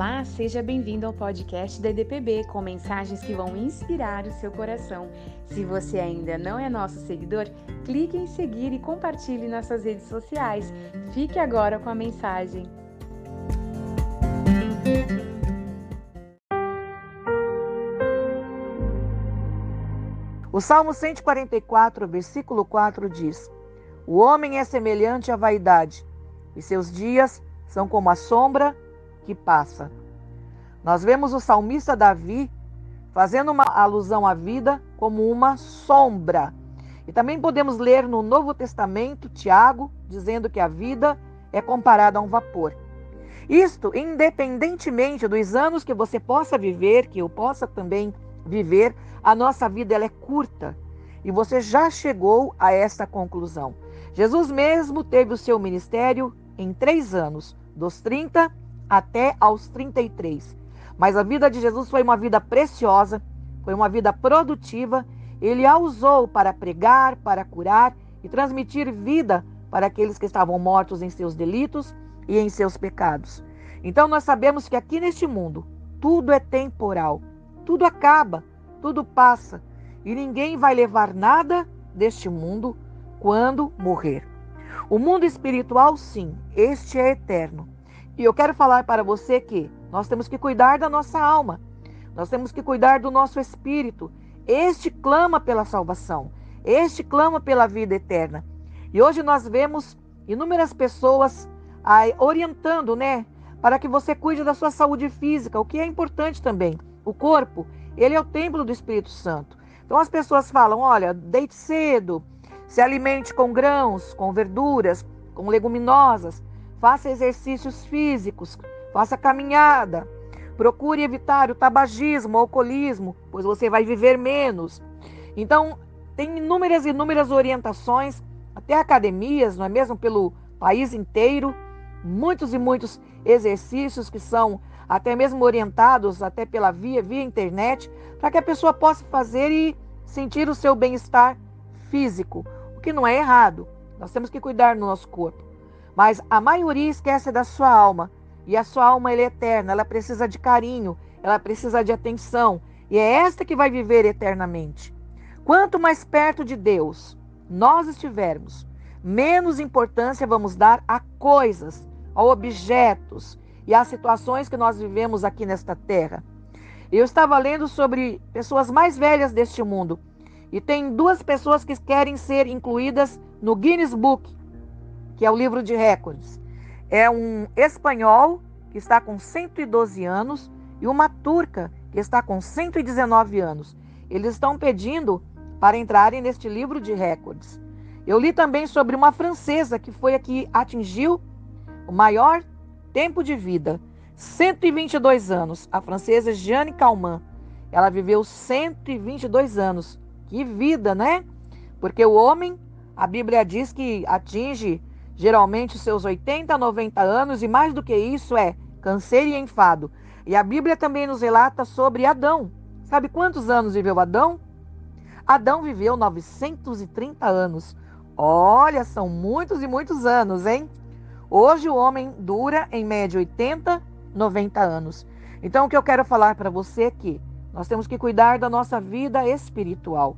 Olá, seja bem-vindo ao podcast da EDPB com mensagens que vão inspirar o seu coração. Se você ainda não é nosso seguidor, clique em seguir e compartilhe nas suas redes sociais. Fique agora com a mensagem. O Salmo 144, versículo 4 diz: O homem é semelhante à vaidade, e seus dias são como a sombra que passa. Nós vemos o salmista Davi fazendo uma alusão à vida como uma sombra. E também podemos ler no Novo Testamento, Tiago, dizendo que a vida é comparada a um vapor. Isto, independentemente dos anos que você possa viver, que eu possa também viver, a nossa vida ela é curta. E você já chegou a essa conclusão. Jesus mesmo teve o seu ministério em três anos, dos 30 até aos 33. Mas a vida de Jesus foi uma vida preciosa, foi uma vida produtiva. Ele a usou para pregar, para curar e transmitir vida para aqueles que estavam mortos em seus delitos e em seus pecados. Então nós sabemos que aqui neste mundo tudo é temporal, tudo acaba, tudo passa e ninguém vai levar nada deste mundo quando morrer. O mundo espiritual, sim, este é eterno. E eu quero falar para você que nós temos que cuidar da nossa alma, nós temos que cuidar do nosso espírito. Este clama pela salvação, este clama pela vida eterna. E hoje nós vemos inúmeras pessoas aí, orientando, né, para que você cuide da sua saúde física, o que é importante também. O corpo, ele é o templo do Espírito Santo. Então as pessoas falam: olha, deite cedo, se alimente com grãos, com verduras, com leguminosas, faça exercícios físicos, faça caminhada, procure evitar o tabagismo, o alcoolismo, pois você vai viver menos. Então, tem inúmeras e inúmeras orientações, até academias, não é mesmo, pelo país inteiro, muitos e muitos exercícios que são até mesmo orientados até pela via, via internet, para que a pessoa possa fazer e sentir o seu bem-estar físico, o que não é errado. Nós temos que cuidar do nosso corpo. Mas a maioria esquece da sua alma. E a sua alma é eterna, ela precisa de carinho, ela precisa de atenção. E é esta que vai viver eternamente. Quanto mais perto de Deus nós estivermos, menos importância vamos dar a coisas, a objetos e às situações que nós vivemos aqui nesta terra. Eu estava lendo sobre pessoas mais velhas deste mundo e tem duas pessoas que querem ser incluídas no Guinness Book que é o livro de recordes. É um espanhol que está com 112 anos e uma turca que está com 119 anos. Eles estão pedindo para entrarem neste livro de recordes. Eu li também sobre uma francesa que foi a que atingiu o maior tempo de vida, 122 anos. A francesa Jeanne Calment. Ela viveu 122 anos. Que vida, né? Porque o homem, a Bíblia diz que atinge geralmente seus 80, 90 anos, e mais do que isso é canseiro e enfado. E a Bíblia também nos relata sobre Adão. Sabe quantos anos viveu Adão? Adão viveu 930 anos. Olha, são muitos e muitos anos, hein? Hoje o homem dura em média 80, 90 anos. Então o que eu quero falar para você é que nós temos que cuidar da nossa vida espiritual.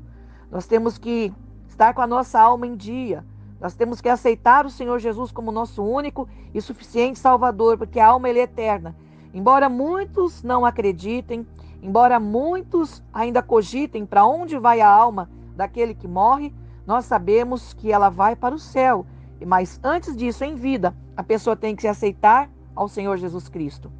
Nós temos que estar com a nossa alma em dia. Nós temos que aceitar o Senhor Jesus como nosso único e suficiente Salvador, porque a alma é eterna. Embora muitos não acreditem, embora muitos ainda cogitem para onde vai a alma daquele que morre, nós sabemos que ela vai para o céu. Mas antes disso, em vida, a pessoa tem que se aceitar ao Senhor Jesus Cristo.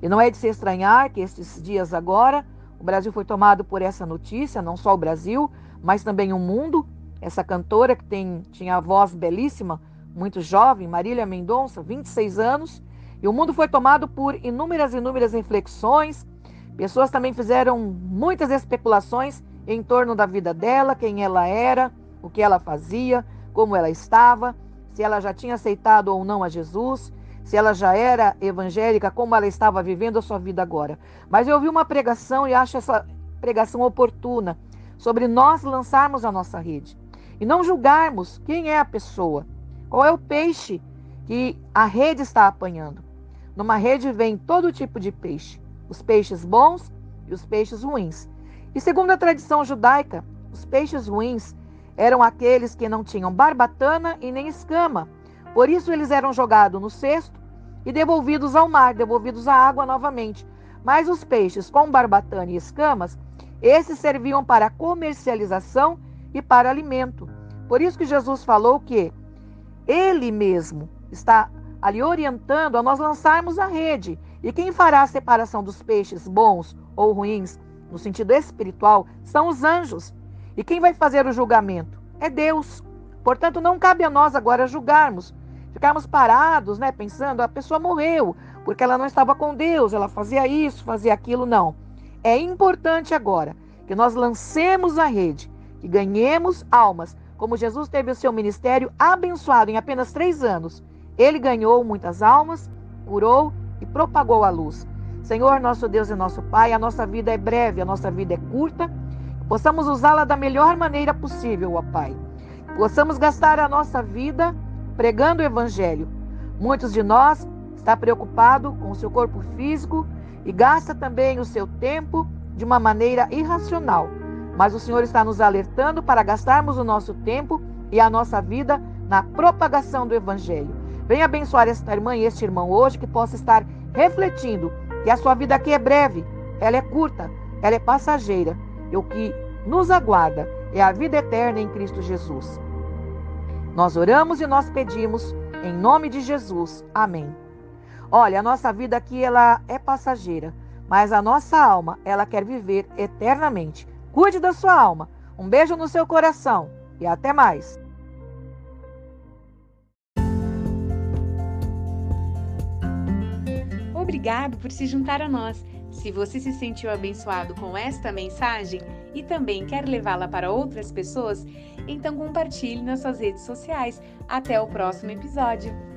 E não é de se estranhar que esses dias agora o Brasil foi tomado por essa notícia, não só o Brasil, mas também o mundo, essa cantora que tem, tinha a voz belíssima, muito jovem, Marília Mendonça, 26 anos, e o mundo foi tomado por inúmeras, inúmeras reflexões. Pessoas também fizeram muitas especulações em torno da vida dela, quem ela era, o que ela fazia, como ela estava, se ela já tinha aceitado ou não a Jesus, se ela já era evangélica, como ela estava vivendo a sua vida agora. Mas eu ouvi uma pregação e acho essa pregação oportuna sobre nós lançarmos a nossa rede e não julgarmos quem é a pessoa, qual é o peixe que a rede está apanhando. numa rede vem todo tipo de peixe, os peixes bons e os peixes ruins. E segundo a tradição judaica, os peixes ruins eram aqueles que não tinham barbatana e nem escama. Por isso eles eram jogados no cesto e devolvidos ao mar, devolvidos à água novamente. Mas os peixes com barbatana e escamas, esses serviam para comercialização e para alimento. Por isso que Jesus falou que ele mesmo está ali orientando a nós lançarmos a rede. E quem fará a separação dos peixes bons ou ruins, no sentido espiritual, são os anjos. E quem vai fazer o julgamento? É Deus. Portanto, não cabe a nós agora julgarmos, ficarmos parados, né, pensando, a pessoa morreu, porque ela não estava com Deus, ela fazia isso, fazia aquilo, não. É importante agora que nós lancemos a rede, que ganhemos almas, como Jesus teve o seu ministério abençoado em apenas três anos. Ele ganhou muitas almas, curou e propagou a luz. Senhor, nosso Deus e nosso Pai, a nossa vida é breve, a nossa vida é curta, possamos usá-la da melhor maneira possível, ó Pai. Possamos gastar a nossa vida pregando o Evangelho. Muitos de nós está preocupado com o seu corpo físico e gasta também o seu tempo de uma maneira irracional. Mas o Senhor está nos alertando para gastarmos o nosso tempo e a nossa vida na propagação do Evangelho. Venha abençoar esta irmã e este irmão hoje que possa estar refletindo que a sua vida aqui é breve, ela é curta, ela é passageira. E o que nos aguarda é a vida eterna em Cristo Jesus. Nós oramos e nós pedimos em nome de Jesus. Amém. Olha, a nossa vida aqui ela é passageira, mas a nossa alma, ela quer viver eternamente. Cuide da sua alma. Um beijo no seu coração e até mais. Obrigado por se juntar a nós. Se você se sentiu abençoado com esta mensagem e também quer levá-la para outras pessoas, então compartilhe nas suas redes sociais. Até o próximo episódio.